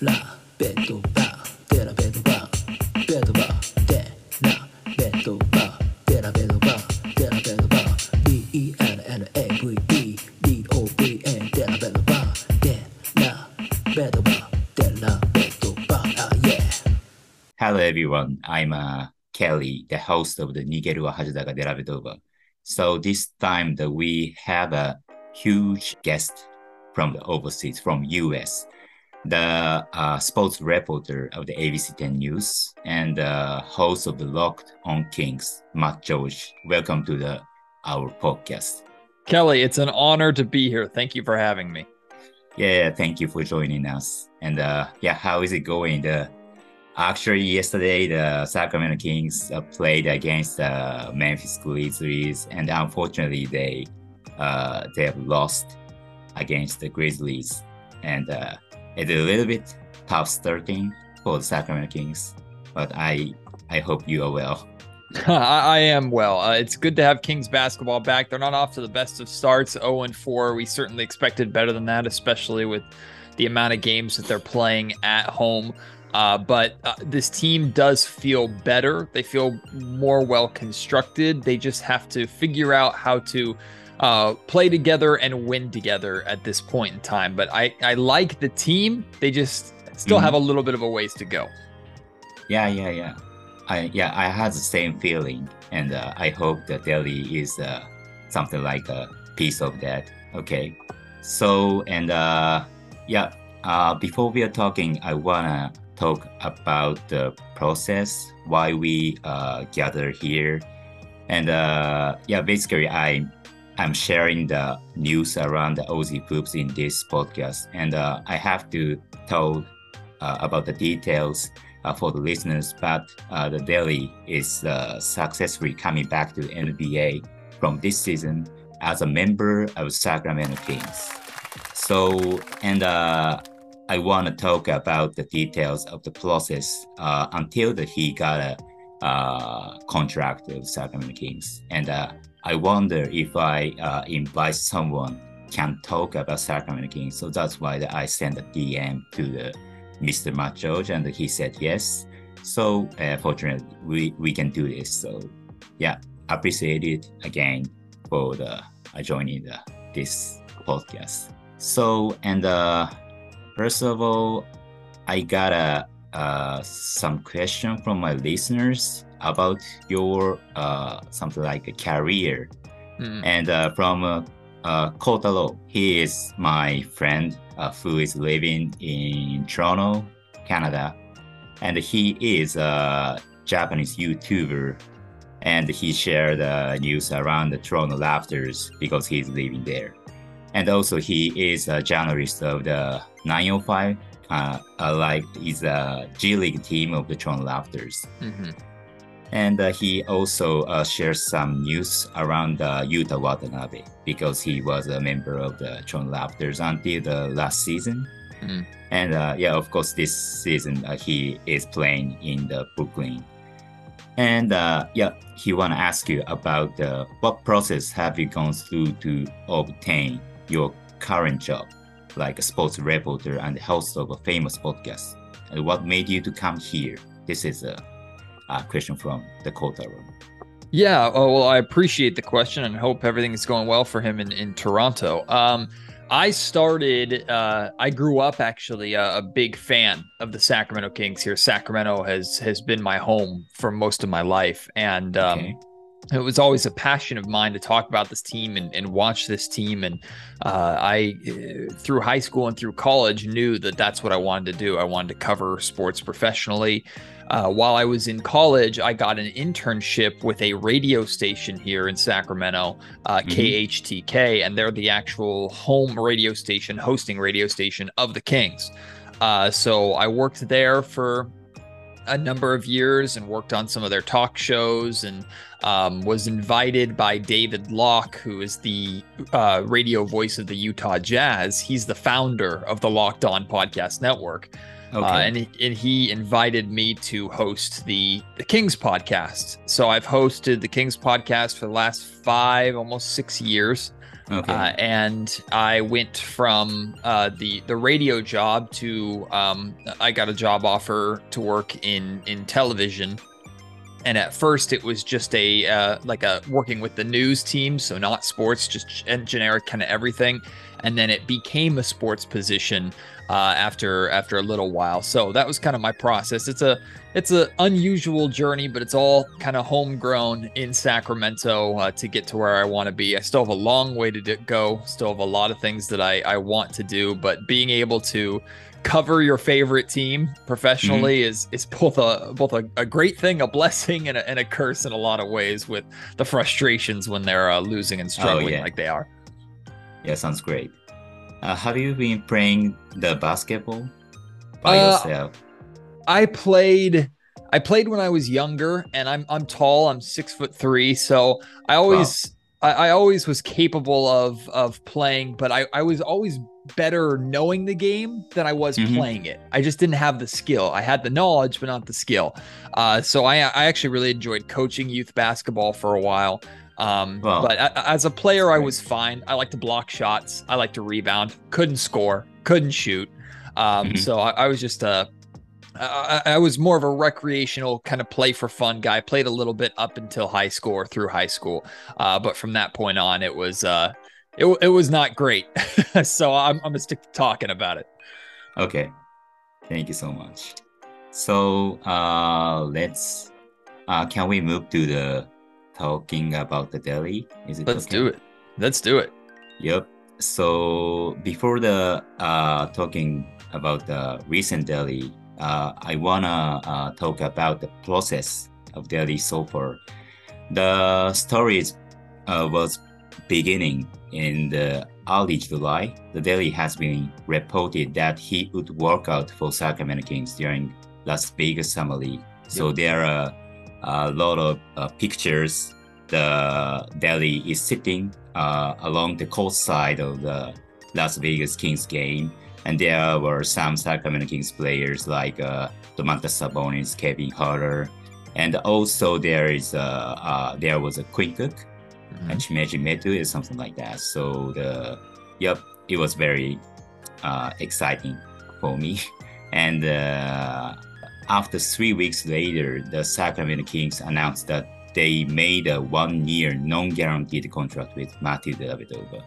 la ba ba ba de ba ba ba ba de ba de ba ah yeah Hello, everyone. I'm uh, Kelly, the host of the Nigeru wa Hajidaga Dellavedova. So this time that we have a huge guest from the overseas, from US, the uh, sports reporter of the ABC 10 News and the host of the Locked on Kings, Matt George. Welcome to the our podcast. Kelly, it's an honor to be here. Thank you for having me. Yeah, thank you for joining us. And uh, yeah, how is it going? The actually yesterday the Sacramento Kings uh, played against the uh, Memphis Grizzlies, and unfortunately they uh, they have lost against the Grizzlies, and uh, it's a little bit tough starting for the Sacramento Kings. But I I hope you are well. I, am well. Uh, it's good to have Kings basketball back. They're not off to the best of starts, 0 and 4. We certainly expected better than that, especially with the amount of games that they're playing at home. Uh, but uh, this team does feel better. They feel more well constructed. They just have to figure out how to uh, play together and win together at this point in time. But I, I like the team. They just still Mhm. have a little bit of a ways to go. Yeah, yeah, yeah. I yeah, I had the same feeling, and uh, I hope that Delly is uh, something like a piece of that. Okay, so and uh, yeah, uh, before we are talking, I wanna talk about the process, why we uh, gather here, and uh, yeah, basically I. I'm sharing the news around the Aussie Hoops in this podcast, and uh, I have to tell uh, about the details uh, for the listeners, but uh, the Delly is uh, successfully coming back to NBA from this season as a member of Sacramento Kings. So, and uh, I want to talk about the details of the process until that he got a contract with Sacramento Kings, and I wonder if I uh, invite someone can talk about Sacramento Kings. So that's why I sent a DM to the Mr. Matt George, and he said yes. So uh, fortunately, we, we can do this. So yeah, appreciate it again for the uh, joining the, this podcast. So and uh, first of all, I got a uh, some question from my listeners about your uh, something like a career Mm. and uh, from uh, uh, Kotaro. He is my friend uh, who is living in Toronto, Canada, and he is a Japanese YouTuber. And he shared uh, news around the Toronto Raptors because he's living there. And also, he is a journalist of the 905, uh, uh, like is a G League team of the Toronto Raptors Mhm. And uh, he also uh, shares some news around uh, Yuta Watanabe because he was a member of the Toronto Raptors until the last season. Mhm. And uh, yeah, of course, this season uh, he is playing in the Brooklyn. And uh, yeah, he want to ask you about uh, what process have you gone through to obtain your current job, like a sports reporter and host of a famous podcast, and what made you to come here? This is a uh, question from the Kotaro. Yeah, oh, well, I appreciate the question and hope everything is going well for him in, in Toronto. Um, I started, uh, I grew up actually a, a big fan of the Sacramento Kings here. Sacramento has has been my home for most of my life. And um, Okay. it was always a passion of mine to talk about this team and, and watch this team. And uh, I, through high school and through college, knew that that's what I wanted to do. I wanted to cover sports professionally. Uh, while I was in college, I got an internship with a radio station here in Sacramento, uh, Mhm. KHTK, and they're the actual home radio station, hosting radio station of the Kings. Uh, so I worked there for a number of years and worked on some of their talk shows and um, was invited by David Locke, who is the uh, radio voice of the Utah Jazz. He's the founder of the Locked On Podcast Network. Okay. Uh, and, he- and he invited me to host the the Kings podcast. So I've hosted the Kings podcast for the last five, almost six years. Okay. Uh, and I went from uh, the the radio job to um, I got a job offer to work in in television. And at first, it was just a uh, like a working with the news team, so not sports, just generic kind of everything. And then it became a sports position uh, after after a little while. So that was kind of my process. It's a it's an unusual journey, but it's all kind of homegrown in Sacramento uh, to get to where I want to be. I still have a long way to go. Still have a lot of things that I, I want to do, but being able to cover your favorite team professionally is is both a both a, a great thing, a blessing, and a, and a curse in a lot of ways. With the frustrations when they're uh, losing and struggling yeah. like they are. Yeah, sounds great. Uh, have you been playing the basketball by Uh, yourself? I played I played when I was younger and I'm I'm tall, I'm six foot three. So I always I, I always was capable of of playing, but I, I was always better knowing the game than I was Mhm. playing it. I just didn't have the skill. I had the knowledge, but not the skill. Uh, so I I actually really enjoyed coaching youth basketball for a while. Um, Wow. but a- as a player, I was fine. I like to block shots. I like to rebound. Couldn't score. Couldn't shoot. Um, Mhm. So I, I was just a I, I I was more of a recreational kind of play for fun guy. Played a little bit up until high school or through high school, uh, but from that point on, it was uh, it, it was not great. so I'm, I'm gonna stick to talking about it. Okay. Thank you so much. So uh let's uh can we move to the talking about the Delly? Is it Let's okay? do it. Let's do it. Yep. So before the uh talking about the recent Delly, uh I wanna uh, talk about the process of Delly so far. The stories uh, was beginning in the early July. The Delly has been reported that he would work out for Sacramento Kings during Las Vegas Summer League. So there are a lot of uh, pictures. The Delly is sitting uh, along the coast side of the Las Vegas Kings game, and there were some Sacramento Kings players like uh, Domantas Sabonis, Kevin Huerter, and also there is uh, uh, there was a Quinn Cook Mhm. and Chimezie Metu is something like that. So the yep, it was very uh, exciting for me. And uh, after three weeks later, the Sacramento Kings announced that they made a one-year non-guaranteed contract with Matthew Dellavedova.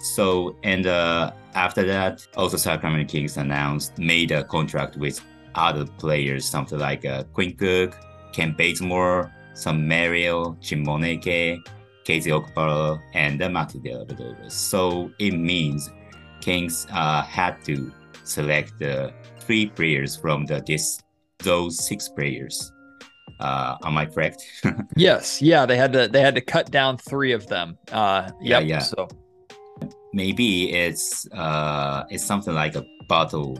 So and uh, after that, also Sacramento Kings announced made a contract with other players, something like uh, Quinn Cook, Kent Bazemore, some Mario, Chima Moneke, KZ Okpala, and uh, Matthew Dellavedova. So it means Kings uh, had to select the three players from the this those six players. Uh, am I correct? Yes, yeah, they had to they had to cut down three of them. Uh, Yeah, yep, yeah. So Maybe it's uh, it's something like a battle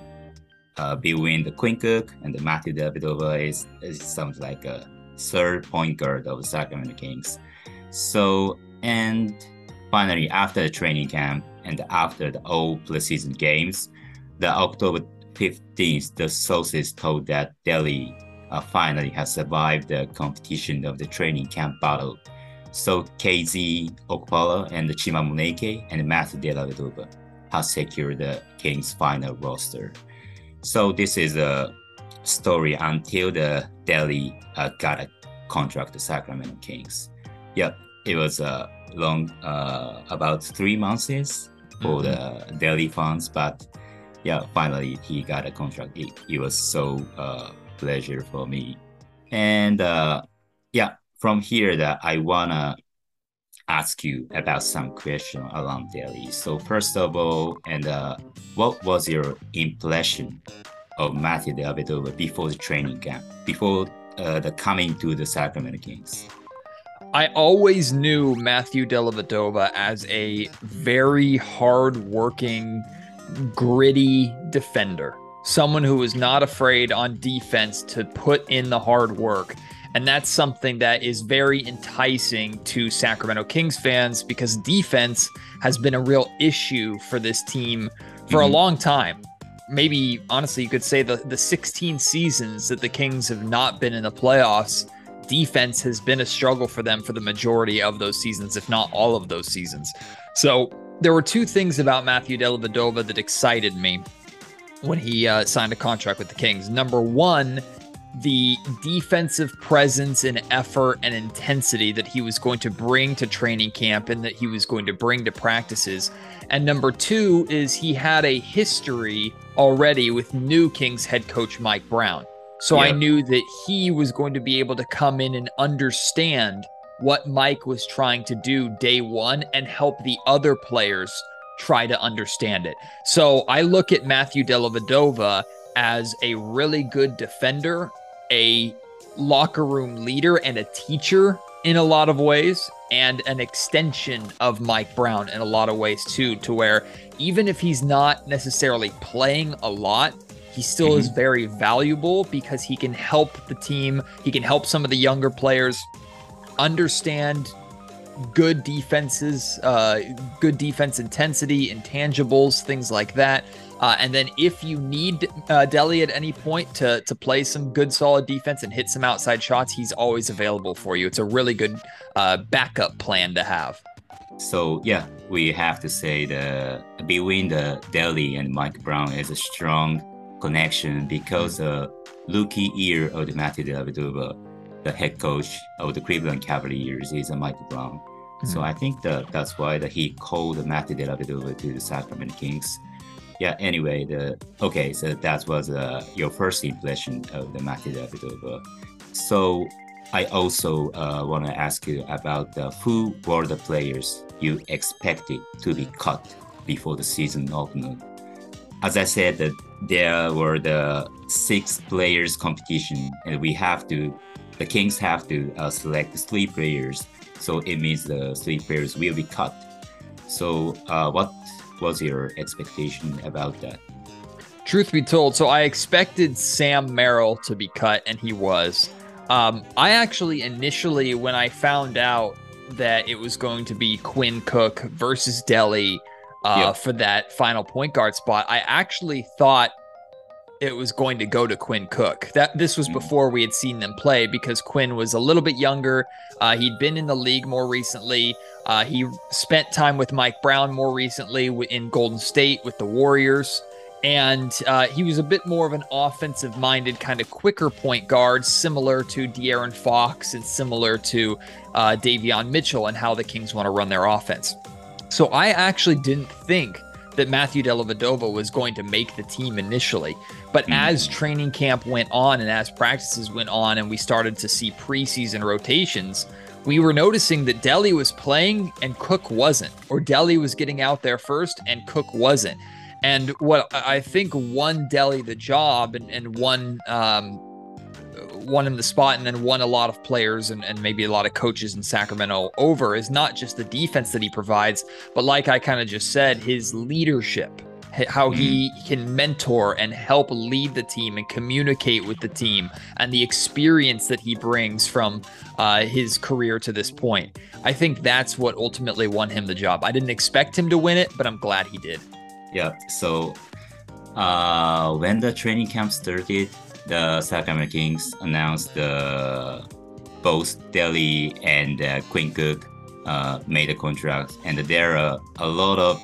uh, between the Quinn Cook and the Matthew Dellavedova. Is is something like a third point guard of the Sacramento Kings. So and finally after the training camp and after the all preseason games, the October 15th, the sources told that Delly uh, finally has survived the competition of the training camp battle. So KZ Okpala and Chima Moneke and Matthew Dellavedova have secured the Kings' final roster. So this is a story until the Delly uh, got a contract to Sacramento Kings. Yep, it was uh, long, uh, about three months for the Delly fans, but yeah, finally he got a contract. It, it was so uh, pleasure for me, and uh, yeah, from here that I wanna ask you about some question around Delly. So first of all, and uh, what was your impression of Matthew Dellavedova before the training camp, before uh, the coming to the Sacramento Kings? I always knew Matthew Dellavedova as a very hard-working, gritty defender. Someone who is not afraid on defense to put in the hard work. And that's something that is very enticing to Sacramento Kings fans because defense has been a real issue for this team for a Mhm. long time. Maybe honestly, you could say the, the 16 seasons that the Kings have not been in the playoffs defense has been a struggle for them for the majority of those seasons, if not all of those seasons. So there were two things about Matthew Dellavedova that excited me when he uh, signed a contract with the Kings. Number one, the defensive presence and effort and intensity that he was going to bring to training camp and that he was going to bring to practices. And number two is he had a history already with new Kings head coach Mike Brown. So I knew that he was going to be able to come in and understand what Mike was trying to do day one and help the other players try to understand it. So I look at Matthew Dellavedova as a really good defender a locker room leader and a teacher in a lot of ways and an extension of Mike Brown in a lot of ways too to where even if he's not necessarily playing a lot he still mm-hmm. is very valuable because he can help the team he can help some of the younger players understand good defenses uh, good defense intensity intangibles things like that uh, and then if you need uh, Delly at any point to to play some good solid defense and hit some outside shots, he's always available for you. It's a really good uh, backup plan to have. So yeah, we have to say the between the Delly and Mike Brown is a strong connection because the rookie year of the Matthew Dellavedova, the head coach of the Cleveland Cavaliers, is a Mike Brown. Mm-hmm. So I think that that's why that he called Matthew Dellavedova to the Sacramento Kings yeah anyway the okay so that was uh, your first impression of the Matthew Dellavedova so i also uh, want to ask you about uh, who were the players you expected to be cut before the season opened as i said that there were the six players competition and we have to the kings have to uh, select three players so it means the three players will be cut so uh, what was your expectation about that? Truth be told, so I expected Sam Merrill to be cut, and he was. Um, I actually initially, when I found out that it was going to be Quinn Cook versus Delly uh, yep. for that final point guard spot, I actually thought it was going to go to Quinn Cook. That this was mm. before we had seen them play because Quinn was a little bit younger. Uh, he'd been in the league more recently. Uh, he spent time with Mike Brown more recently in Golden State with the Warriors. And uh, he was a bit more of an offensive minded, kind of quicker point guard, similar to De'Aaron Fox and similar to uh, Davion Mitchell and how the Kings want to run their offense. So I actually didn't think that Matthew Dellavedova was going to make the team initially. But mm-hmm. as training camp went on and as practices went on and we started to see preseason rotations, we were noticing that Delly was playing and Cook wasn't, or Delly was getting out there first and Cook wasn't. And what I think won Delly the job and, and won um, won him the spot and then won a lot of players and, and maybe a lot of coaches in Sacramento over is not just the defense that he provides, but like I kind of just said, his leadership how he mm-hmm. can mentor and help lead the team and communicate with the team and the experience that he brings from uh, his career to this point. I think that's what ultimately won him the job. I didn't expect him to win it, but I'm glad he did. Yeah. So uh, when the training camp started, the Sacramento Kings announced both Delly and uh, Quinn Cook uh, made a contract, and there are a lot of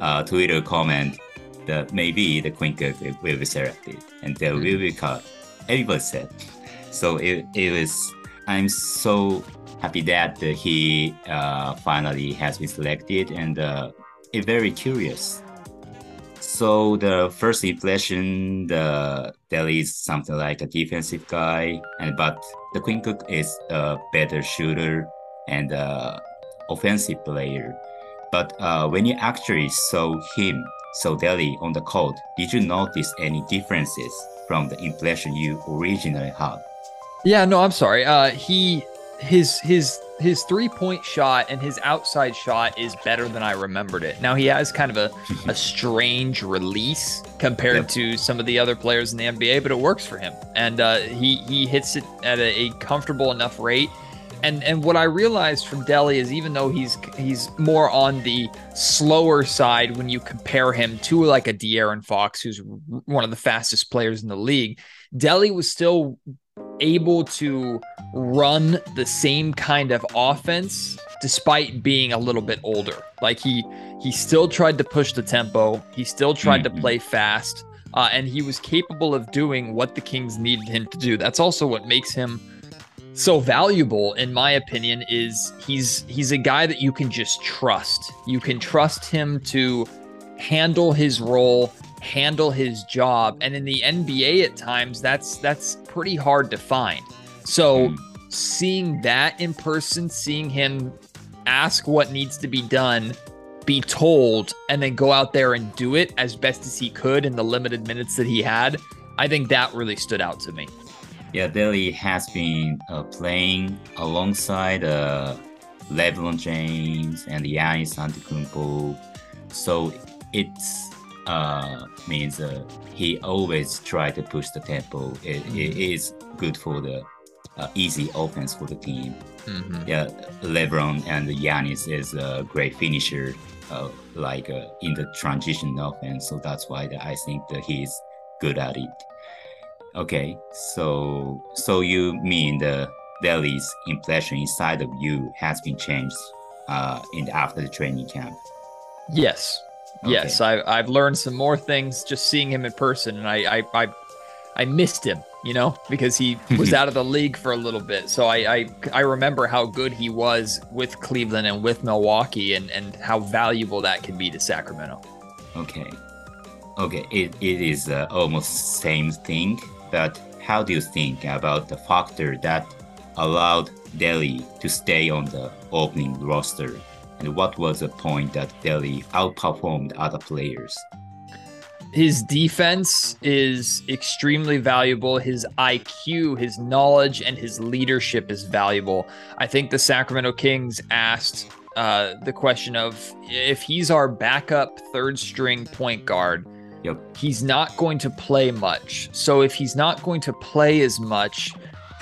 uh, Twitter comment that maybe the Quinn Cook will be selected and they will be cut. Everybody said. So it, it was. I'm so happy that he uh, finally has been selected, and uh, very curious so the first impression, the Delly is something like a defensive guy, and but the Quinn Cook is a better shooter and offensive player. But uh, when you actually saw him, so Delly on the court, did you notice any differences from the impression you originally had? Yeah, no, I'm sorry. Uh, he his his his three point shot and his outside shot is better than I remembered it. Now he has kind of a, a strange release compared yep. to some of the other players in the NBA, but it works for him, and uh, he he hits it at a, a, comfortable enough rate. And and what I realized from Delly is even though he's he's more on the slower side when you compare him to like a De'Aaron Fox, who's one of the fastest players in the league, Delly was still able to run the same kind of offense despite being a little bit older. Like he he still tried to push the tempo. He still tried Mhm. to play fast. Uh, and he was capable of doing what the Kings needed him to do. That's also what makes him so valuable in my opinion is he's he's a guy that you can just trust. You can trust him to handle his role, handle his job, and in the NBA at times that's that's pretty hard to find. So Mm. seeing that in person, seeing him ask what needs to be done, be told, and then go out there and do it as best as he could in the limited minutes that he had, I think that really stood out to me. Yeah, Delly has been uh, playing alongside uh, LeBron James and the Giannis Antetokounmpo, so it's uh, means uh, he always try to push the tempo. It, it is good for the uh, easy offense for the team. Mhm. Yeah, LeBron and Giannis is a great finisher, uh, like uh, in the transition offense. So that's why that I think that he's good at it. Okay, so so you mean the Delly's impression inside of you has been changed uh, in after the training camp? Yes. Yes, I, I've learned some more things just seeing him in person, and I, I, I, I missed him, you know, because he was out of the league for a little bit. So I, I, I remember how good he was with Cleveland and with Milwaukee, and and how valuable that can be to Sacramento. Okay, okay, it, it is uh, almost same thing. But how do you think about the factor that allowed Delly to stay on the opening roster? And what was the point that Delly outperformed other players? His defense is extremely valuable. His IQ, his knowledge, and his leadership is valuable. I think the Sacramento Kings asked uh, the question of if he's our backup third string point guard, Yep. he's not going to play much. So if he's not going to play as much,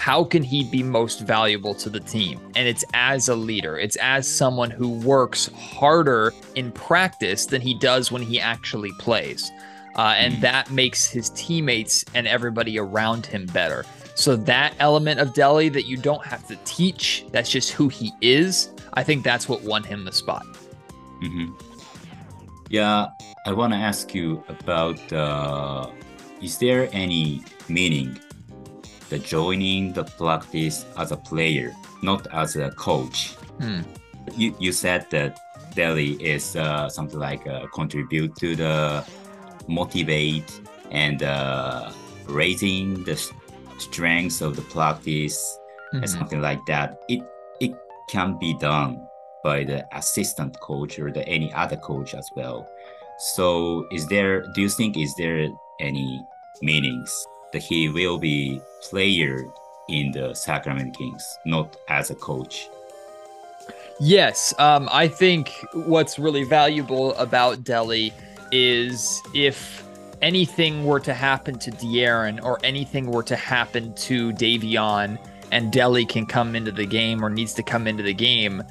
how can he be most valuable to the team? And it's as a leader, it's as someone who works harder in practice than he does when he actually plays. Uh, and Mhm. that makes his teammates and everybody around him better. So that element of Delly that you don't have to teach, that's just who he is. I think that's what won him the spot. hmm Yeah, I want to ask you about uh, is there any meaning the joining the practice as a player, not as a coach? Hmm. You, you said that Delly is uh, something like uh, contribute to the motivate and uh, raising the strengths of the practice and Mhm. something like that. It it can be done by the assistant coach or the any other coach as well. So is there do you think is there any meanings that he will be player in the Sacramento Kings, not as a coach? Yes, um, I think what's really valuable about Delly is if anything were to happen to De'Aaron or anything were to happen to Davion and Delly can come into the game or needs to come into the game,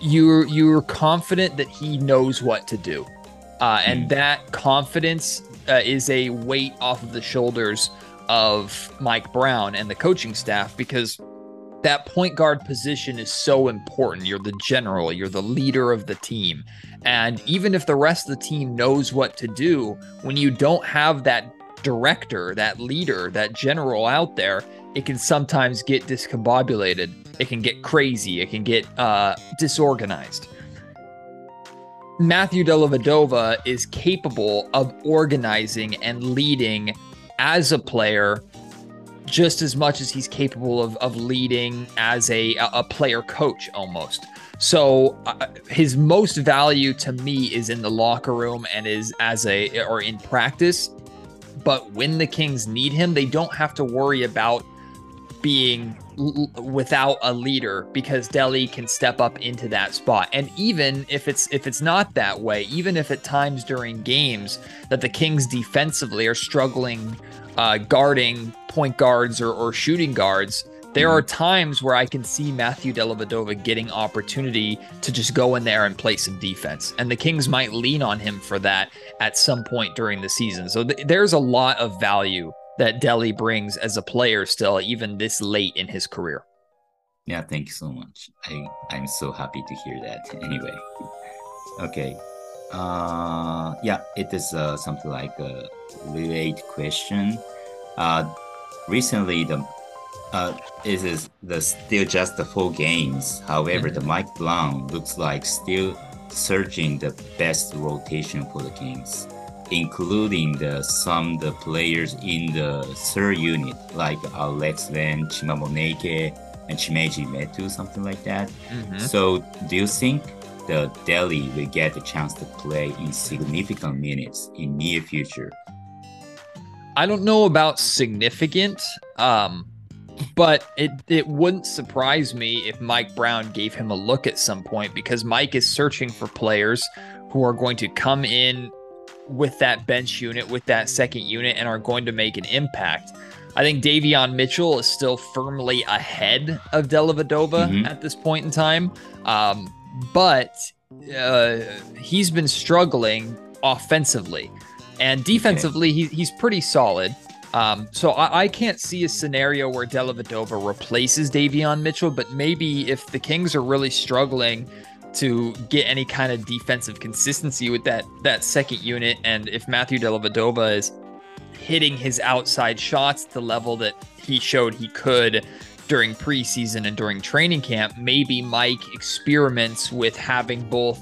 you're you're confident that he knows what to do, uh, and Hmm. that confidence uh, is a weight off of the shoulders of Mike Brown and the coaching staff because that point guard position is so important. You're the general, you're the leader of the team. And even if the rest of the team knows what to do, when you don't have that director, that leader, that general out there, it can sometimes get discombobulated. It can get crazy. It can get uh, disorganized. Matthew Dellavedova is capable of organizing and leading as a player just as much as he's capable of, of leading as a, a player coach almost. So uh, his most value to me is in the locker room and is as a or in practice. But when the Kings need him, they don't have to worry about being l- without a leader because Delly can step up into that spot. And even if it's if it's not that way, even if at times during games that the Kings defensively are struggling uh, guarding point guards or, or shooting guards, there are times where I can see Matthew Dellavedova getting opportunity to just go in there and play some defense. And the Kings might lean on him for that at some point during the season. So th- there's a lot of value that Delly brings as a player still, even this late in his career. Yeah, thank you so much. I I'm so happy to hear that. Anyway, okay. Uh, yeah, it is uh, something like a related question. Uh, recently the uh, it is the still just the four games. However, the Mike Brown looks like still searching the best rotation for the Kings, including the some the players in the third unit like Alex Len, Chima Moneke, and Chimezie Metu, something like that. Mhm. So, do you think the Delly will get a chance to play in significant minutes in near future? I don't know about significant, um, but it it wouldn't surprise me if Mike Brown gave him a look at some point because Mike is searching for players who are going to come in with that bench unit, with that second unit, and are going to make an impact. I think Davion Mitchell is still firmly ahead of Dellavedova Mhm. at this point in time, um, but uh, he's been struggling offensively, and defensively he, he's pretty solid. Um, so I, I can't see a scenario where Dellavedova replaces Davion Mitchell, but maybe if the Kings are really struggling to get any kind of defensive consistency with that that second unit, and if Matthew Dellavedova is hitting his outside shots the level that he showed he could during preseason and during training camp, maybe Mike experiments with having both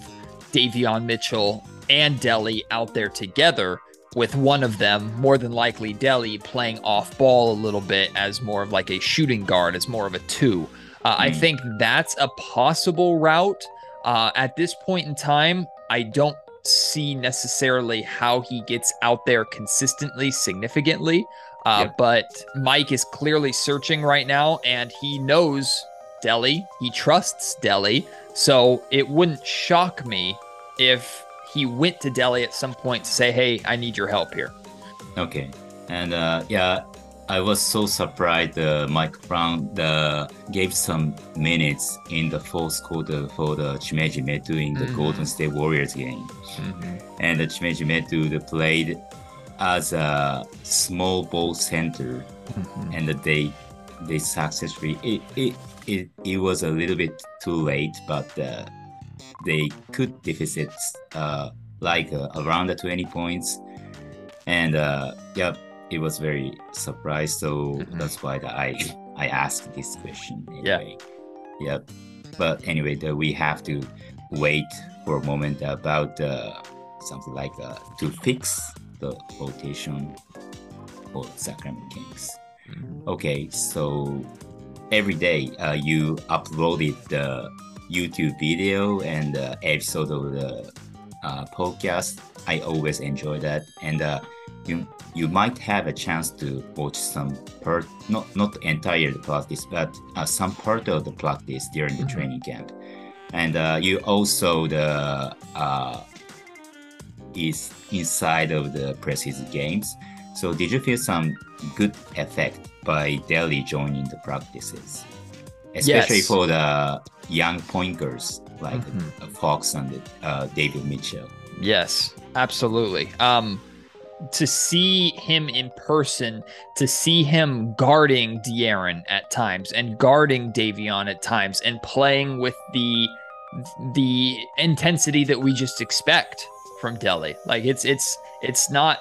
Davion Mitchell and Delly out there together with one of them, more than likely Delly, playing off ball a little bit as more of like a shooting guard, as more of a two. Uh, I Hmm. think that's a possible route. Uh, at this point in time, I don't see necessarily how he gets out there consistently, significantly. Uh, Yep. But Mike is clearly searching right now, and he knows Delly. He trusts Delly. So it wouldn't shock me if he went to Delly at some point to say, hey, I need your help here. Okay, and uh, yeah, I was so surprised. Uh, Mike Brown uh, gave some minutes in the fourth quarter for the Chimezie Metu in the Mhm. Golden State Warriors game, and the Chimezie Metu they played as a small ball center, and they they successfully it it it, it was a little bit too late, but uh, they could deficit uh, like uh, around the 20 points and uh, yeah it was very surprised so Mhm. that's why that i i asked this question Yeah. anyway yeah but anyway the, we have to wait for a moment about uh, something like uh, to fix the rotation for sacramento kings Okay, so every day uh, you uploaded the YouTube video and the episode of the uh, podcast. I always enjoy that, and uh, you you might have a chance to watch some part, not not entire practice, but uh, some part of the practice during the Mhm. training camp, and uh, you also the uh, is inside of the preseason games. So did you feel some good effect by Delly joining the practices, especially Yes. for the young pointers like Mhm. uh, Fox and uh, Davion Mitchell? Yes, absolutely. Um, to see him in person, to see him guarding De'Aaron at times and guarding Davion at times, and playing with the the intensity that we just expect from Delly. Like it's it's it's not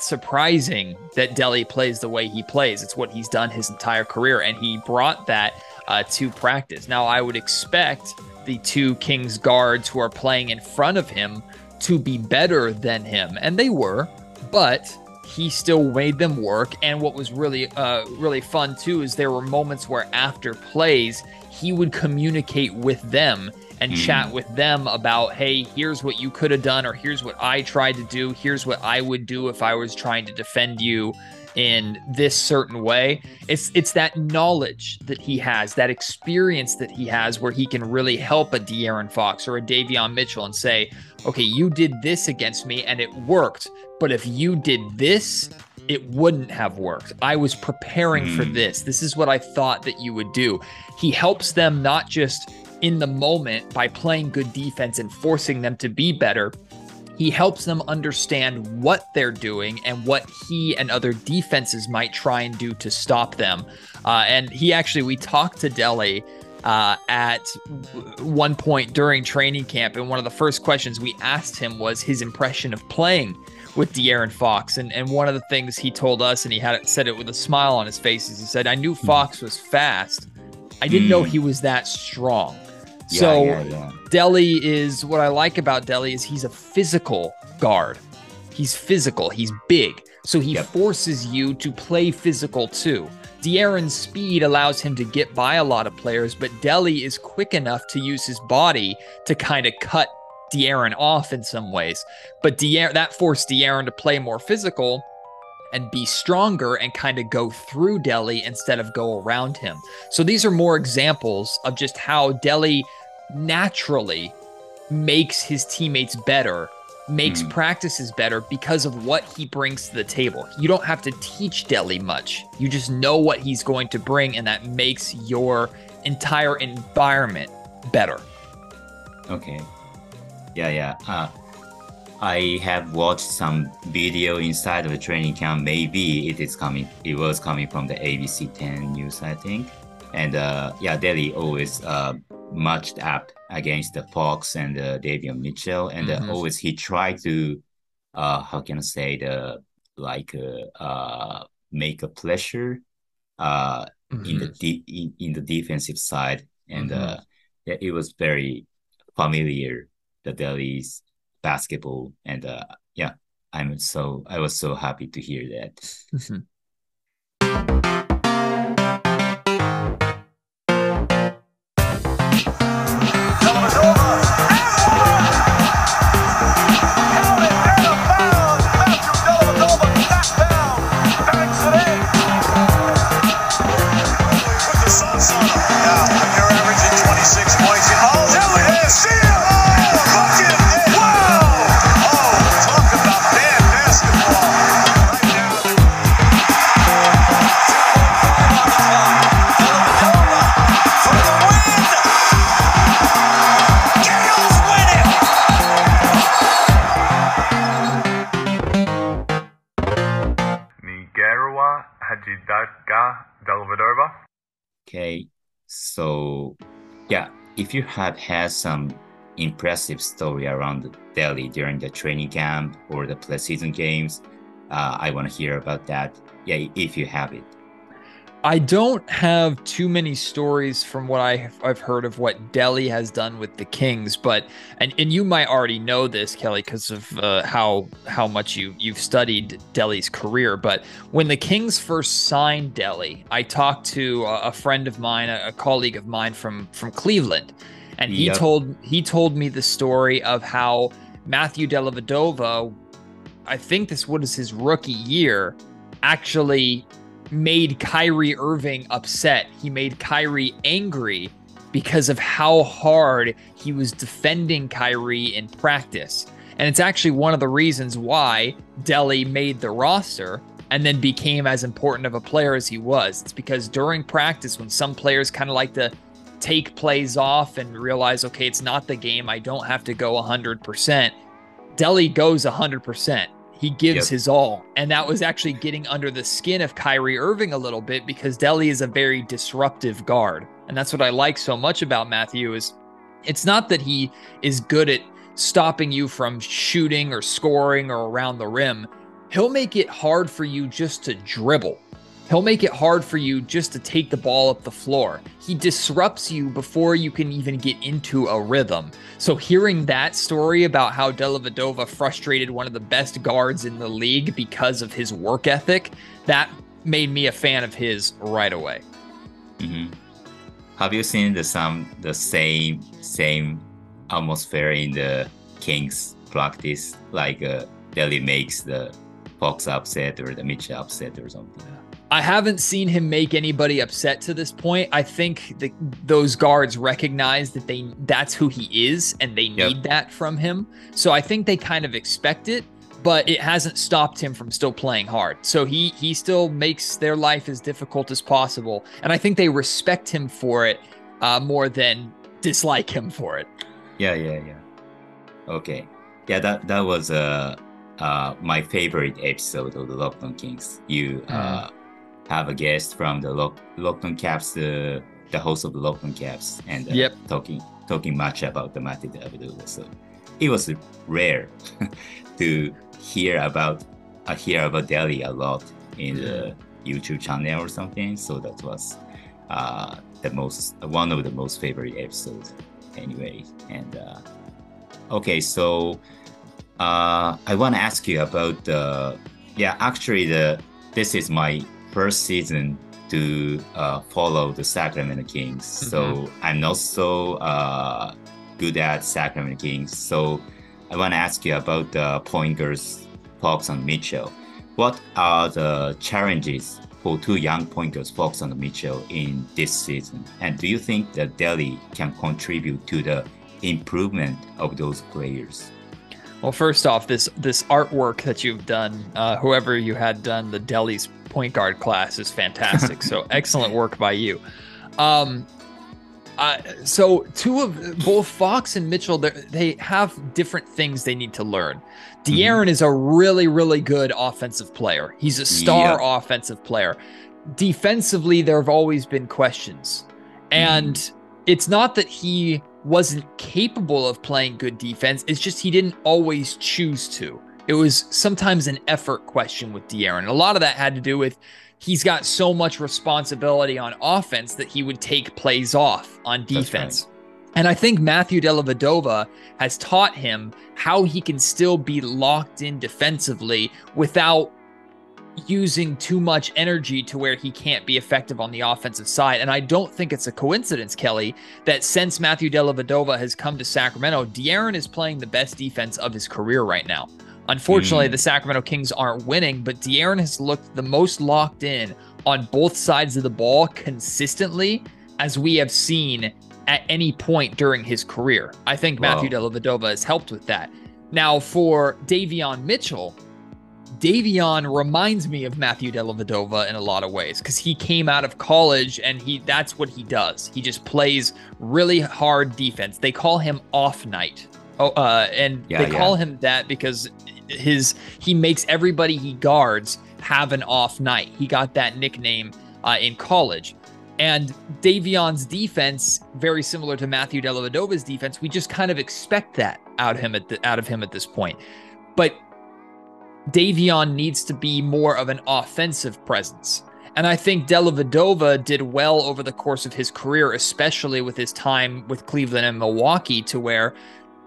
surprising that Delly plays the way he plays. It's what he's done his entire career, and he brought that uh, to practice. Now, I would expect the two Kings guards who are playing in front of him to be better than him, and they were, but he still made them work. And what was really, uh, really fun too is there were moments where after plays he would communicate with them and Mm. chat with them about, hey, here's what you could have done, or here's what I tried to do, here's what I would do if I was trying to defend you in this certain way. It's it's that knowledge that he has, that experience that he has where he can really help a De'Aaron Fox or a Davion Mitchell and say, okay, you did this against me and it worked. But if you did this, it wouldn't have worked. I was preparing for Mm. this. This is what I thought that you would do. He helps them not just in the moment by playing good defense and forcing them to be better. He helps them understand what they're doing and what he and other defenses might try and do to stop them. Uh, and he actually, we talked to Delly uh, at one point during training camp, and one of the first questions we asked him was his impression of playing with De'Aaron Fox. And and one of the things he told us, and he had it, said it with a smile on his face, is he said, "I knew hmm. Fox was fast. I didn't know hmm. he was that strong." Yeah, so yeah, yeah. Delly is what I like about Delly is he's a physical guard. He's physical. He's big. So he yep. forces you to play physical too. De'Aaron's speed allows him to get by a lot of players, but Delly is quick enough to use his body to kind of cut De'Aaron off in some ways. But De'Aaron, that forced De'Aaron to play more physical and be stronger and kind of go through Delly instead of go around him. So these are more examples of just how Delly naturally makes his teammates better, makes mm. practices better because of what he brings to the table. You don't have to teach Delly much. You just know what he's going to bring, and that makes your entire environment better. Okay. Yeah, yeah. Uh, I have watched some video inside of the training camp. Maybe it is coming. It was coming from the ABC 10 news, I think. And uh, yeah, Delly always uh, matched up against the Fox and uh, Davion Mitchell, and uh, mm-hmm. always he tried to, uh, how can I say the like uh, uh make a pressure, uh, mm-hmm. in the mm-hmm. de- in, in the defensive side, and mm-hmm. uh, it was very familiar the Delly's basketball, and uh, yeah, I'm so I was so happy to hear that. So yeah, if you have had some impressive story around Delly during the training camp or the preseason games, uh, I want to hear about that. Yeah, if you have it. I don't have too many stories from what I have heard of what Delly has done with the Kings, but and, and you might already know this, Kelly, because of uh, how how much you you've studied Delly's career. But when the Kings first signed Delly, I talked to a, a friend of mine, a, a, colleague of mine from from Cleveland, and he yep. told he told me the story of how Matthew Dellavedova, I think this was his rookie year, actually made Kyrie Irving upset. He made Kyrie angry because of how hard he was defending Kyrie in practice. And it's actually one of the reasons why Delly made the roster and then became as important of a player as he was. It's because during practice, when some players kind of like to take plays off and realize, okay, it's not the game, I don't have to go 100%, Delly goes 100%. He gives yep. his all. And that was actually getting under the skin of Kyrie Irving a little bit because Delly is a very disruptive guard. And that's what I like so much about Matthew is it's not that he is good at stopping you from shooting or scoring or around the rim. He'll make it hard for you just to dribble. He'll make it hard for you just to take the ball up the floor. He disrupts you before you can even get into a rhythm. So hearing that story about how Dellavedova frustrated one of the best guards in the league because of his work ethic, that made me a fan of his right away. Mm-hmm. Have you seen the some the same same atmosphere in the Kings practice? Like uh, makes the Fox upset or the Mitchell upset or something. I haven't seen him make anybody upset to this point. I think the, those guards recognize that they that's who he is and they need yep. that from him. So I think they kind of expect it, but it hasn't stopped him from still playing hard. So he he still makes their life as difficult as possible, and I think they respect him for it uh, more than dislike him for it. Yeah, yeah, yeah. Okay. yeah, that that was uh, uh, my favorite episode of the Locked on Kings. You uh, have a guest from the Lock, Locked On Cavs, the the host of the Locked On Cavs, and uh, Yep. talking talking much about the Matthew Dellavedova. So it was rare to hear about uh, hear about Delly a lot in the YouTube channel or something. So that was uh, the most one of the most favorite episodes anyway. And uh, okay, so uh, I want to ask you about the yeah. Actually, the this is my first season to uh, follow the Sacramento Kings, so I'm not so uh, good at Sacramento Kings. So I want to ask you about the pointers, Fox and Mitchell. What are the challenges for two young pointers, Fox and Mitchell, in this season? And do you think that Delly can contribute to the improvement of those players? Well, first off, this this artwork that you've done, uh, whoever you had done the Delly's point guard class is fantastic. so excellent work by you. Um, uh, so two of both Fox and Mitchell, they have different things they need to learn. De'Aaron is a really, really good offensive player. He's a star offensive player. Defensively, there have always been questions, and it's not that he wasn't capable of playing good defense. It's just he didn't always choose to. It was sometimes an effort question with De'Aaron. A lot of that had to do with he's got so much responsibility on offense that he would take plays off on right. defense. And I think Matthew Dellavedova has taught him how he can still be locked in defensively without using too much energy to where he can't be effective on the offensive side. And I don't think it's a coincidence, Kelly, that since Matthew Dellavedova has come to Sacramento, De'Aaron is playing the best defense of his career right now. Unfortunately, Mm. the Sacramento Kings aren't winning, but De'Aaron has looked the most locked in on both sides of the ball consistently as we have seen at any point during his career. I think Matthew Wow. Dellavedova has helped with that. Now, for Davion Mitchell, Davion reminds me of Matthew Dellavedova in a lot of ways because he came out of college and he that's what he does. He just plays really hard defense. They call him off night. Oh, uh, and Yeah, they yeah. call him that because his he makes everybody he guards have an off night. He got that nickname uh, in college. And Davion's defense, very similar to Matthew Dellavedova's defense, we just kind of expect that out him at the, out of him at this point. But Davion needs to be more of an offensive presence. And I think Dellavedova did well over the course of his career, especially with his time with Cleveland and Milwaukee, to where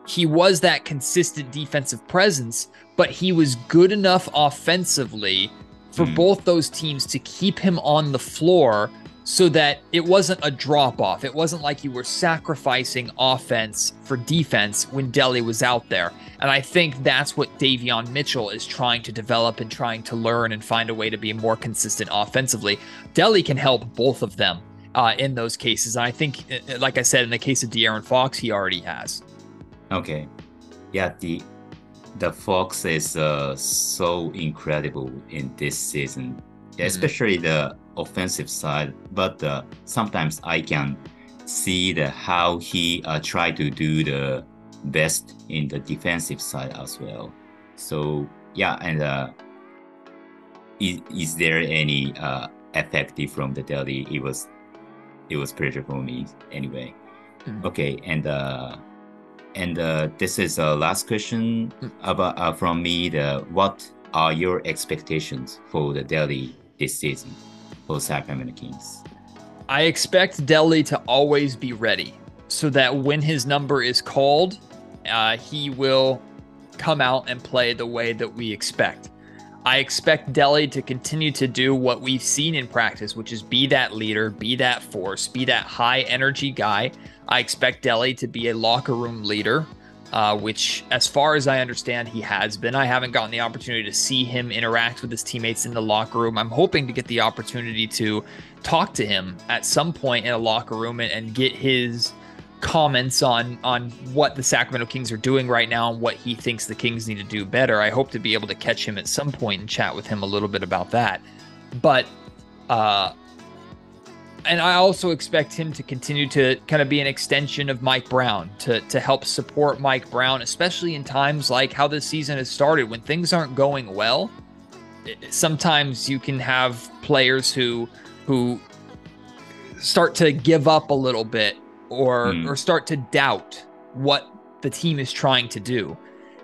he was that consistent defensive presence, but he was good enough offensively for Hmm. both those teams to keep him on the floor so that it wasn't a drop off. It wasn't like you were sacrificing offense for defense when Delly was out there. And I think that's what Davion Mitchell is trying to develop and trying to learn and find a way to be more consistent offensively. Delly can help both of them uh, in those cases. And I think, uh, like I said, in the case of De'Aaron Fox, he already has. Okay, yeah, the the Fox is uh, so incredible in this season, especially the offensive side. But uh, sometimes I can see the how he uh, try to do the best in the defensive side as well. So yeah, and uh, is, is there any uh, effective from the Delly? It was it was pleasure for me anyway. Mm. Okay, and uh, and uh, this is a last question Mm. about uh, from me. The what are your expectations for the Delly this season for Sacramento Kings? I expect Delly to always be ready so that when his number is called, uh, he will come out and play the way that we expect. I expect Delly to continue to do what we've seen in practice, which is be that leader, be that force, be that high energy guy. I expect Delly to be a locker room leader, uh, which, as far as I understand, he has been. I haven't gotten the opportunity to see him interact with his teammates in the locker room. I'm hoping to get the opportunity to talk to him at some point in a locker room and, and get his comments on on what the Sacramento Kings are doing right now and what he thinks the Kings need to do better. I hope to be able to catch him at some point and chat with him a little bit about that. But uh and I also expect him to continue to kind of be an extension of Mike Brown to to help support Mike Brown, especially in times like how this season has started when things aren't going well. Sometimes you can have players who who start to give up a little bit or mm. or start to doubt what the team is trying to do.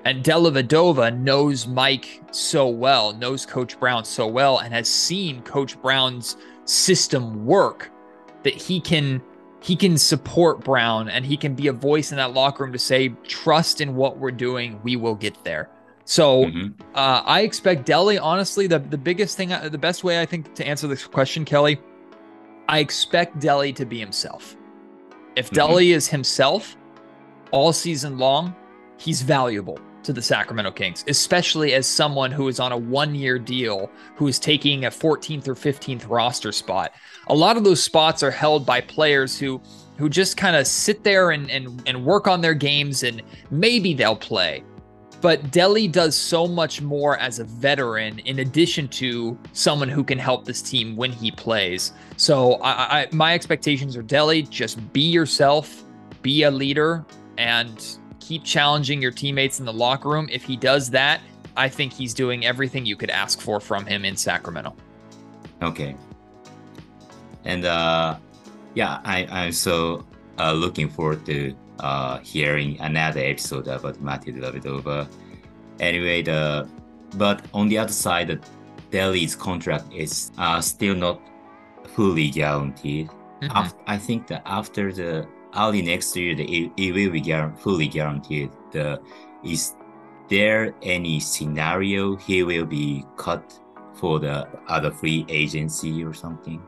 And Dellavedova knows Mike so well, knows Coach Brown so well, and has seen Coach Brown's system work that he can he can support Brown and he can be a voice in that locker room to say, trust in what we're doing, we will get there. So mm-hmm. uh, I expect Delly, honestly, the, the biggest thing, uh, the best way I think to answer this question, Kelly, I expect Delly to be himself. If mm-hmm. Delly is himself all season long, he's valuable to the Sacramento Kings, especially as someone who is on a one year deal who is taking a 14th or 15th roster spot. A lot of those spots are held by players who who just kind of sit there and, and and work on their games and maybe they'll play. But Delly does so much more as a veteran in addition to someone who can help this team when he plays. So I, I my expectations are Delly, just be yourself, be a leader, and keep challenging your teammates in the locker room. If he does that, I think he's doing everything you could ask for from him in Sacramento. Okay. And uh, yeah, I, I'm so uh, looking forward to uh, hearing another episode about Matthew Dellavedova. Anyway, the but on the other side, the Delly's contract is uh, still not fully guaranteed. Mm-hmm. After, I think that after the early next year, it, it will be fully guaranteed. The is there any scenario he will be cut for the other free agency or something?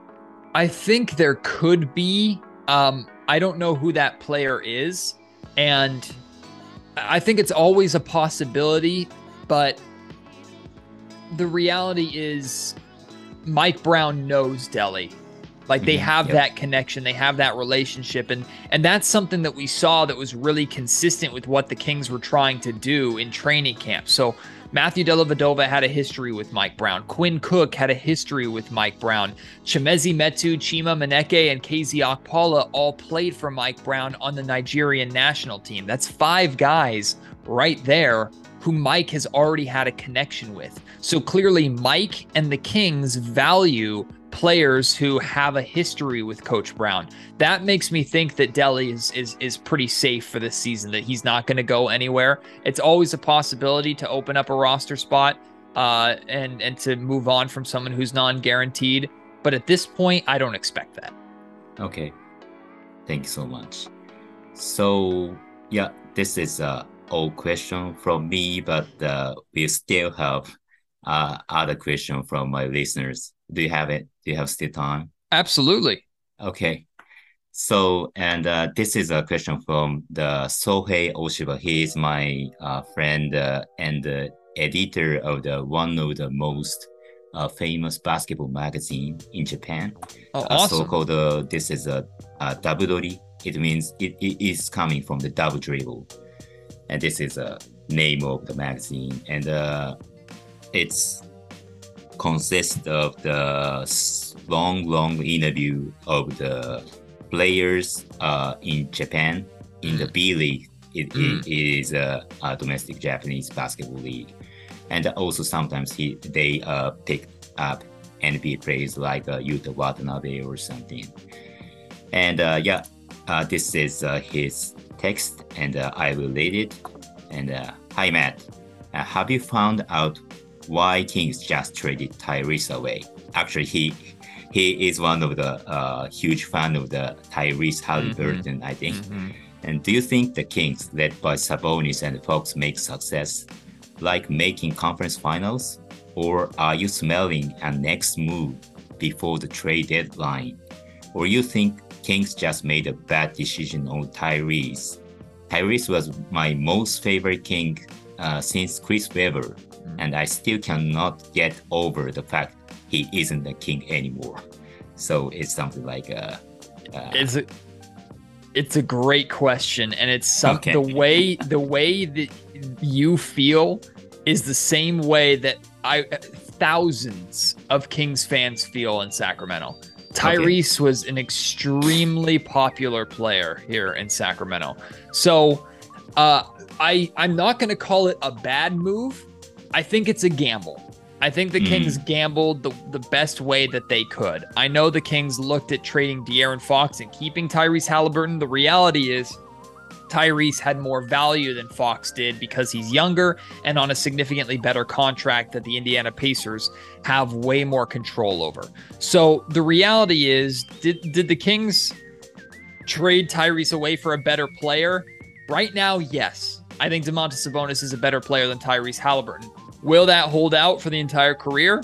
I think there could be. Um, I don't know who that player is, and I think it's always a possibility, but the reality is Mike Brown knows Delly like they mm-hmm. have yep. that connection, they have that relationship, and and that's something that we saw that was really consistent with what the Kings were trying to do in training camp. So Matthew Dellavedova had a history with Mike Brown. Quinn Cook had a history with Mike Brown. Chimezie Metu, Chima Moneke, and KZ Okpala all played for Mike Brown on the Nigerian national team. That's five guys right there who Mike has already had a connection with. So clearly, Mike and the Kings value players who have a history with Coach Brown. That makes me think that Delly is is is pretty safe for this season. That he's not going to go anywhere. It's always a possibility to open up a roster spot uh, and and to move on from someone who's non-guaranteed. But at this point, I don't expect that. Okay, thank you so much. So yeah, this is a old question from me, but uh, we still have uh, other question from my listeners. Do you have it? Do you have still time? Absolutely. Okay. So, and uh, this is a question from the Sohei Oshiba. He is my uh, friend uh, and the editor of the one of the most uh, famous basketball magazine in Japan. Oh, uh, awesome. so called, uh, this is a, a Dabudori. It means it, it is coming from the double dribble. And this is a name of the magazine. And uh, it's consists of the long, long interview of the players uh, in Japan in the B League. It, mm. it is a, a, domestic Japanese basketball league, and also sometimes he they uh, pick up NBA players like uh, Yuta Watanabe or something. And uh, yeah, uh, this is uh, his text, and uh, I will read it. And uh, hi Matt, uh, have you found out why Kings just traded Tyrese away. Actually, he he is one of the uh, huge fan of the Tyrese Halliburton, mm-hmm. I think. Mm-hmm. And do you think the Kings, led by Sabonis and Fox, make success, like making conference finals, or are you smelling a next move before the trade deadline, or you think Kings just made a bad decision on Tyrese? Tyrese was my most favorite King uh, since Chris Webber and I still cannot get over the fact he isn't the king anymore. So it's something like a. Uh, uh, it's a, it's a great question, and it's some, okay. the way the way that you feel is the same way that I thousands of Kings fans feel in Sacramento. Tyrese was an extremely popular player here in Sacramento. So uh, I I'm not going to call it a bad move. I think it's a gamble. I think the Mm. Kings gambled the, the best way that they could. I know the Kings looked at trading De'Aaron Fox and keeping Tyrese Halliburton. The reality is Tyrese had more value than Fox did because he's younger and on a significantly better contract that the Indiana Pacers have way more control over. So the reality is, did did the Kings trade Tyrese away for a better player? Right now, yes. I think Domantas Sabonis is a better player than Tyrese Halliburton. Will that hold out for the entire career?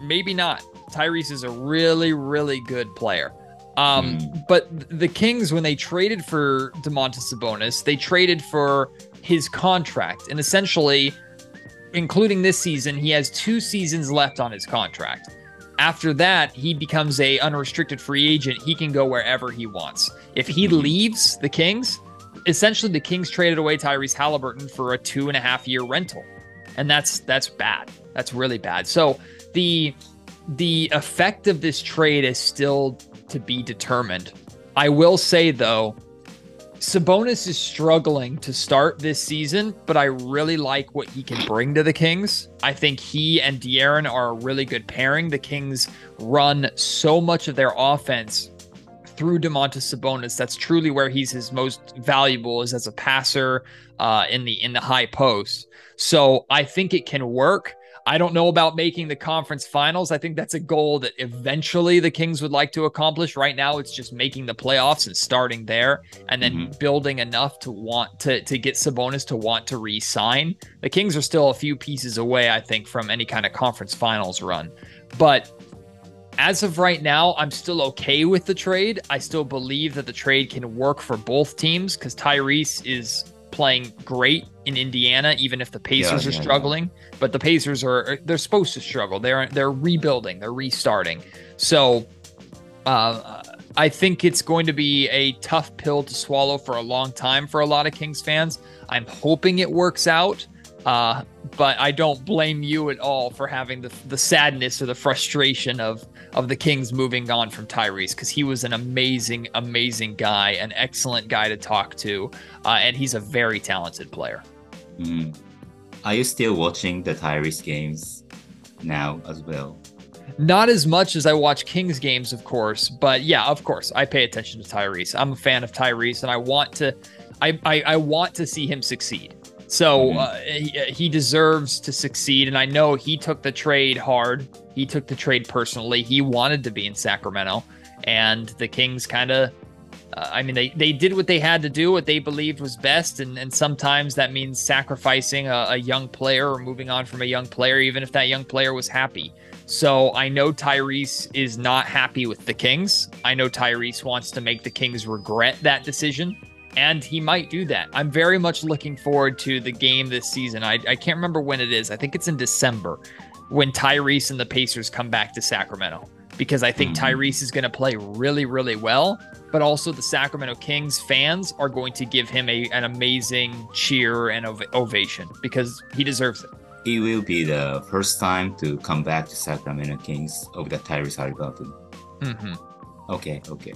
Maybe not. Tyrese is a really, really good player. Um, But the Kings, when they traded for Domantas Sabonis, they traded for his contract. And essentially, including this season, he has two seasons left on his contract. After that, he becomes a unrestricted free agent. He can go wherever he wants. If he Mhm. leaves the Kings, essentially the Kings traded away Tyrese Halliburton for a two and a half year rental. And that's that's bad. That's really bad. So the the effect of this trade is still to be determined. I will say though, Sabonis is struggling to start this season, but I really like what he can bring to the Kings. I think he and De'Aaron are a really good pairing. The Kings run so much of their offense through Domantas Sabonis. That's truly where he's his most valuable is as a passer uh, in the in the high post. So I think it can work. I don't know about making the conference finals. I think that's a goal that eventually the Kings would like to accomplish. Right now, it's just making the playoffs and starting there, and then building enough to want to to get Sabonis to want to re-sign. The Kings are still a few pieces away, I think, from any kind of conference finals run. But as of right now, I'm still okay with the trade. I still believe that the trade can work for both teams because Tyrese is playing great in Indiana, even if the Pacers Yeah, are yeah, yeah. struggling. But the Pacers are they're supposed to struggle. They're they're rebuilding, they're restarting. So uh, I think it's going to be a tough pill to swallow for a long time for a lot of Kings fans. I'm hoping it works out. Uh, but I don't blame you at all for having the, the sadness or the frustration of of the Kings moving on from Tyrese because he was an amazing, amazing guy, an excellent guy to talk to, uh, and he's a very talented player. Mm. Are you still watching the Tyrese games now as well? Not as much as I watch Kings games, of course, but yeah, of course, I pay attention to Tyrese. I'm a fan of Tyrese, and I want to, I I, I want to see him succeed. So Mhm. uh, he, he deserves to succeed, and I know he took the trade hard. He took the trade personally. He wanted to be in Sacramento, and the Kings kind of. Uh, I mean, they, they did what they had to do, what they believed was best, and, and sometimes that means sacrificing a, a young player or moving on from a young player, even if that young player was happy. So I know Tyrese is not happy with the Kings. I know Tyrese wants to make the Kings regret that decision, and he might do that. I'm very much looking forward to the game this season. I, I can't remember when it is. I think it's in December when Tyrese and the Pacers come back to Sacramento because I think Mhm. Tyrese is going to play really, really well. But also, the Sacramento Kings fans are going to give him a, an amazing cheer and ov- ovation because he deserves it. It will be the first time to come back to Sacramento Kings of the Tyrese Halliburton. hmm Okay, okay.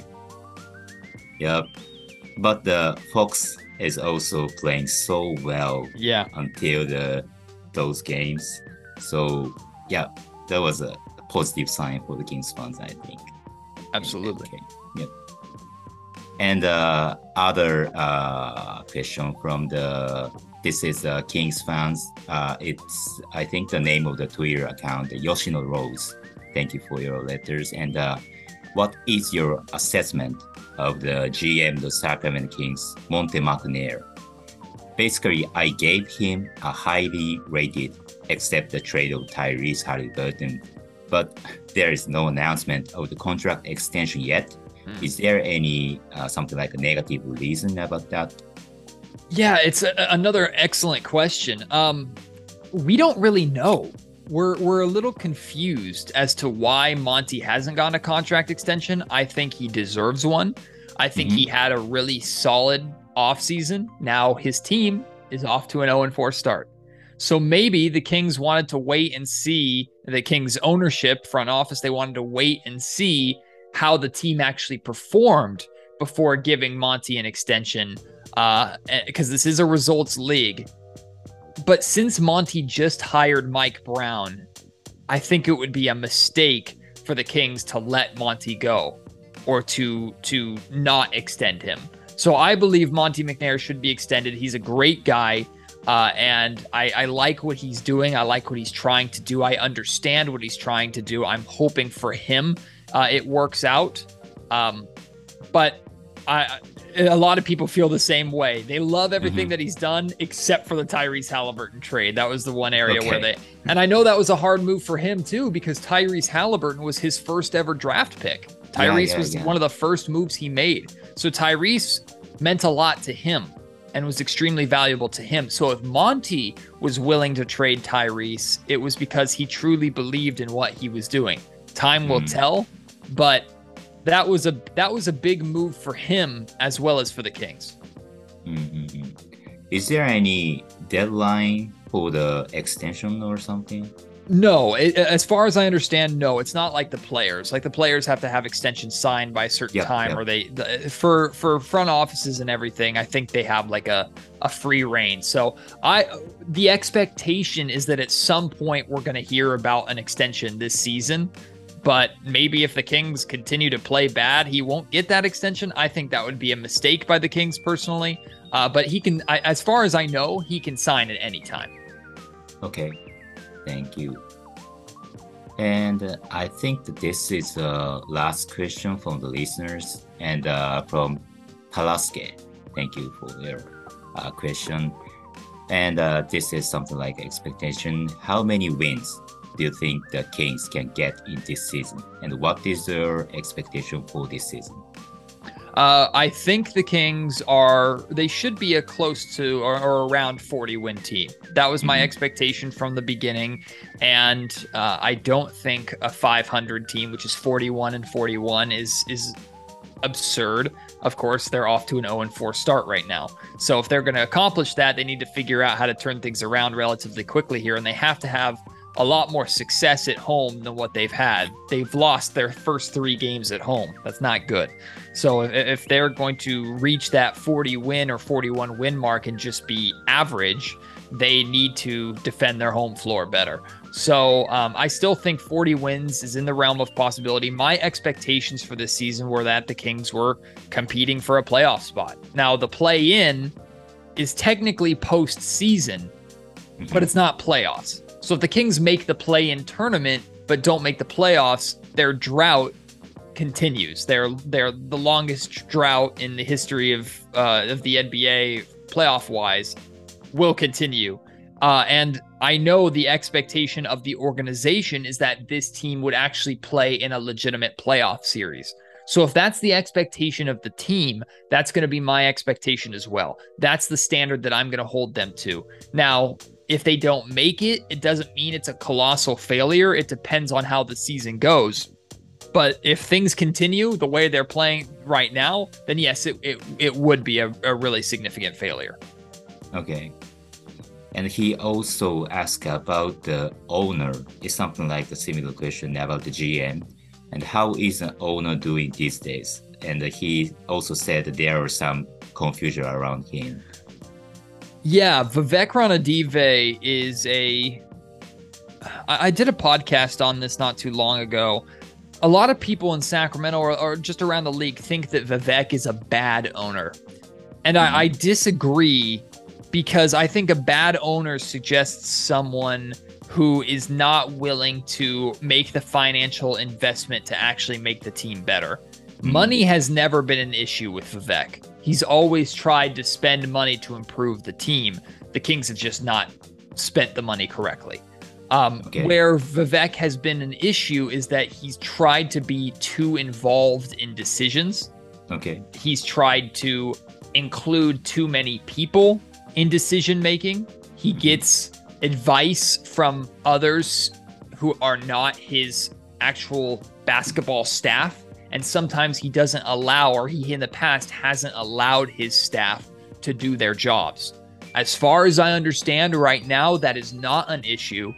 Yep. But the Fox is also playing so well Yeah. until the those games. So yeah, that was a positive sign for the Kings fans, I think. Absolutely. Okay. Yep. And uh, other uh, question from the this is uh, Kings fans. Uh, it's I think the name of the Twitter account, Yoshino Rose. Thank you for your letters. And uh, what is your assessment of the GM, the Sacramento Kings, Monte McNair? Basically, I gave him a highly rated, except the trade of Tyrese Halliburton. But there is no announcement of the contract extension yet. Hmm. Is there any uh, something like a negative reason about that? Yeah, it's a, another excellent question. Um, we don't really know. We're we're a little confused as to why Monte hasn't gotten a contract extension. I think he deserves one. I think Mhm. he had a really solid offseason. Now his team is off to an 0 4 start. So maybe the Kings wanted to wait and see the Kings ownership front office. They wanted to wait and see how the team actually performed before giving Monte an extension because uh, this is a results league. But since Monte just hired Mike Brown, I think it would be a mistake for the Kings to let Monte go or to to not extend him. So I believe Monte McNair should be extended. He's a great guy. Uh, and I, I, like what he's doing. I like what he's trying to do. I understand what he's trying to do. I'm hoping for him uh, it works out. Um, but I, a lot of people feel the same way. They love everything mm-hmm. that he's done except for the Tyrese Halliburton trade. That was the one area okay. where they, and I know that was a hard move for him too because Tyrese Halliburton was his first ever draft pick. Tyrese yeah, yeah, was yeah. one of the first moves he made. So Tyrese meant a lot to him and was extremely valuable to him. So if Monte was willing to trade Tyrese, it was because he truly believed in what he was doing. Time will mm. tell, but that was a that was a big move for him as well as for the Kings. Mm-hmm. Is there any deadline for the extension or something? No, it, as far as I understand, no. It's not like the players. Like the players have to have extensions signed by a certain yep, time, yep. or they the, for for front offices and everything. I think they have like a a free reign. So I the expectation is that at some point we're going to hear about an extension this season. But maybe if the Kings continue to play bad, he won't get that extension. I think that would be a mistake by the Kings personally. Uh, but he can, I, as far as I know, he can sign at any time. Okay, thank you. And uh, I think that this is the last question from the listeners and uh, from Talaske. Thank you for your uh, question. And uh, this is something like expectation. How many wins do you think the Kings can get in this season? And what is your expectation for this season? Uh, I think the Kings are, they should be a close to or, or around 40 win team. That was my mm-hmm. expectation from the beginning. And uh, I don't think a 500 team, which is 41 and 41, is, is absurd. Of course, they're off to an 0 4 start right now. So if they're going to accomplish that, they need to figure out how to turn things around relatively quickly here. And they have to have a lot more success at home than what they've had. They've lost their first three games at home. That's not good. So if, if they're going to reach that 40 win or 41 win mark and just be average, they need to defend their home floor better. So um, I still think 40 wins is in the realm of possibility. My expectations for this season were that the Kings were competing for a playoff spot. Now, the play in is technically postseason, but it's not playoffs. So if the Kings make the play in tournament but don't make the playoffs, their drought continues. They're they're the longest drought in the history of uh, of the NBA playoff wise will continue. Uh, and I know the expectation of the organization is that this team would actually play in a legitimate playoff series. So if that's the expectation of the team, that's going to be my expectation as well. That's the standard that I'm going to hold them to. Now, if they don't make it, it doesn't mean it's a colossal failure. It depends on how the season goes. But if things continue the way they're playing right now, then yes, it, it, it would be a, a really significant failure. Okay. And he also asked about the owner. It's something like a similar question about the GM and how is an owner doing these days. And he also said there are some confusion around him. Yeah, Vivek Ranadive is a. I, I did a podcast on this not too long ago. A lot of people in Sacramento or, or just around the league think that Vivek is a bad owner. And I, I disagree because I think a bad owner suggests someone who is not willing to make the financial investment to actually make the team better. Mm. Money has never been an issue with Vivek. He's always tried to spend money to improve the team. The Kings have just not spent the money correctly. Um, okay. Where Vivek has been an issue is that he's tried to be too involved in decisions. Okay. He's tried to include too many people in decision making. He mm-hmm. gets advice from others who are not his actual basketball staff and sometimes he doesn't allow, or he in the past hasn't allowed his staff to do their jobs. As far as I understand right now, that is not an issue.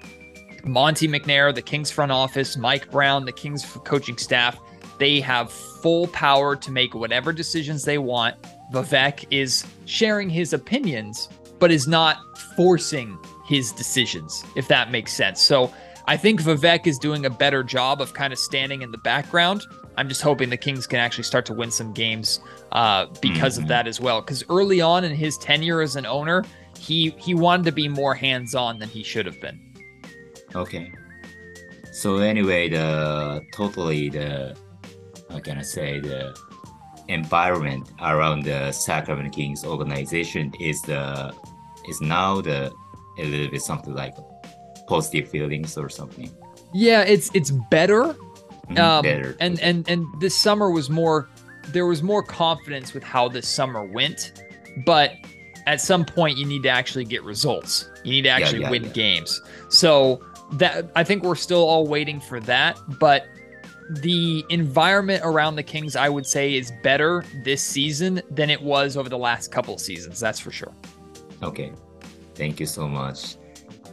Monte McNair, the Kings front office, Mike Brown, the Kings coaching staff, They have full power to make whatever decisions they want. Vivek is sharing his opinions, but is not forcing his decisions, if that makes sense. So I think Vivek is doing a better job of kind of standing in the background. I'm just hoping the Kings can actually start to win some games uh, because mm-hmm. of that as well. Because early on in his tenure as an owner, he he wanted to be more hands on than he should have been. Okay. So anyway, the totally the how can I say the environment around the Sacramento Kings organization is the is now the a little bit something like positive feelings or something. Yeah, it's it's better. Mm-hmm, um, better. And and and this summer was more. There was more confidence with how this summer went, but at some point you need to actually get results. You need to actually yeah, yeah, win yeah. games. So that I think we're still all waiting for that, but the environment around the Kings, I would say, is better this season than it was over the last couple seasons. That's for sure. Okay, thank you so much.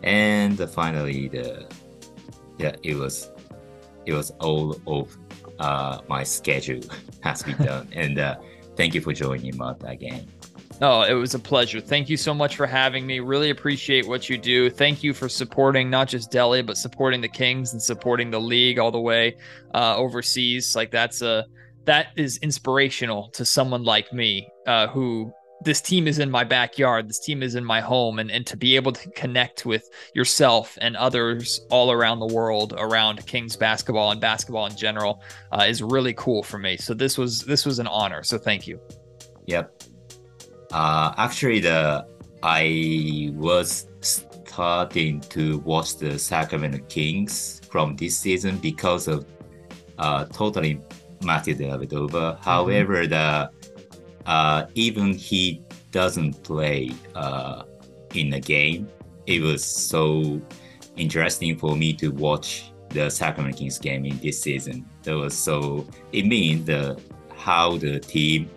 And finally, the yeah, it was it was all of uh, my schedule has been done, and uh, thank you for joining Matt again. Oh, it was a pleasure. Thank you so much for having me. Really appreciate what you do. Thank you for supporting not just Delly, but supporting the Kings and supporting the league all the way uh, overseas. Like that's a that is inspirational to someone like me uh, who this team is in my backyard this team is in my home and, and to be able to connect with yourself and others all around the world around kings basketball and basketball in general uh, is really cool for me so this was this was an honor so thank you yep uh, actually the i was starting to watch the sacramento kings from this season because of uh, totally Matthew Dellavedova. Mm-hmm. However, the uh, even he doesn't play uh, in the game, it was so interesting for me to watch the Sacramento Kings game in this season. That was so. It means the how the team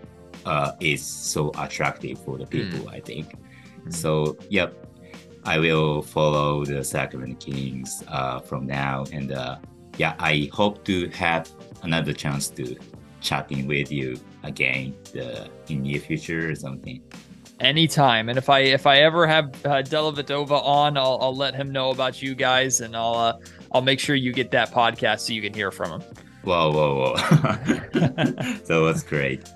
uh, is so attractive for the people. Mm. I think. Mm. So yep, I will follow the Sacramento Kings uh, from now, and uh, yeah, I hope to have another chance to chatting with you again the, in near future or something. Anytime. And if i if i ever have uh, Dellavedova on I'll, I'll let him know about you guys and i'll uh, i'll make sure you get that podcast so you can hear from him. Whoa whoa whoa. That was great.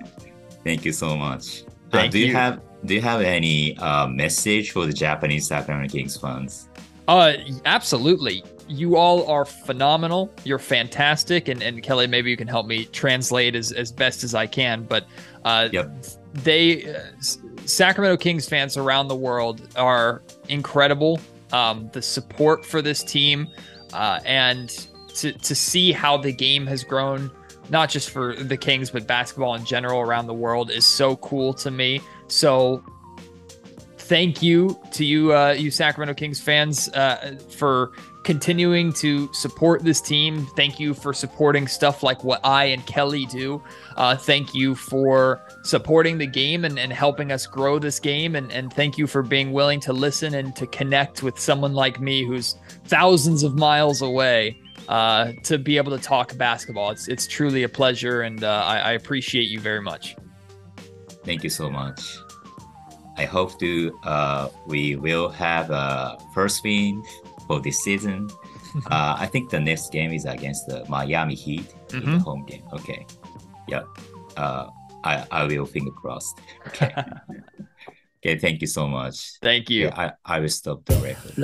Thank you so much. Uh, do you, you, have do you have any uh, message for the japanese sacramento kings fans? Uh absolutely you all are phenomenal. You're fantastic. And, and Kelly, maybe you can help me translate as, as best as I can. But uh, yep. they, uh, Sacramento Kings fans around the world are incredible. Um, the support for this team uh, and to, to see how the game has grown, not just for the Kings, but basketball in general around the world is so cool to me. So thank you to you, uh, you Sacramento Kings fans, uh, for continuing to support this team. Thank you for supporting stuff like what I and Kelly do. Uh, thank you for supporting the game and, and helping us grow this game. And, and thank you for being willing to listen and to connect with someone like me who's thousands of miles away uh, to be able to talk basketball. It's, it's truly a pleasure, and uh, I, I appreciate you very much. Thank you so much. I hope to uh, we will have a first win for this season. uh, I think the next game is against the Miami Heat mm-hmm. in the mm-hmm. home game. Okay. Yeah. Uh, I, I will finger crossed. Okay. okay. Thank you so much. Thank you. I, I will stop the record.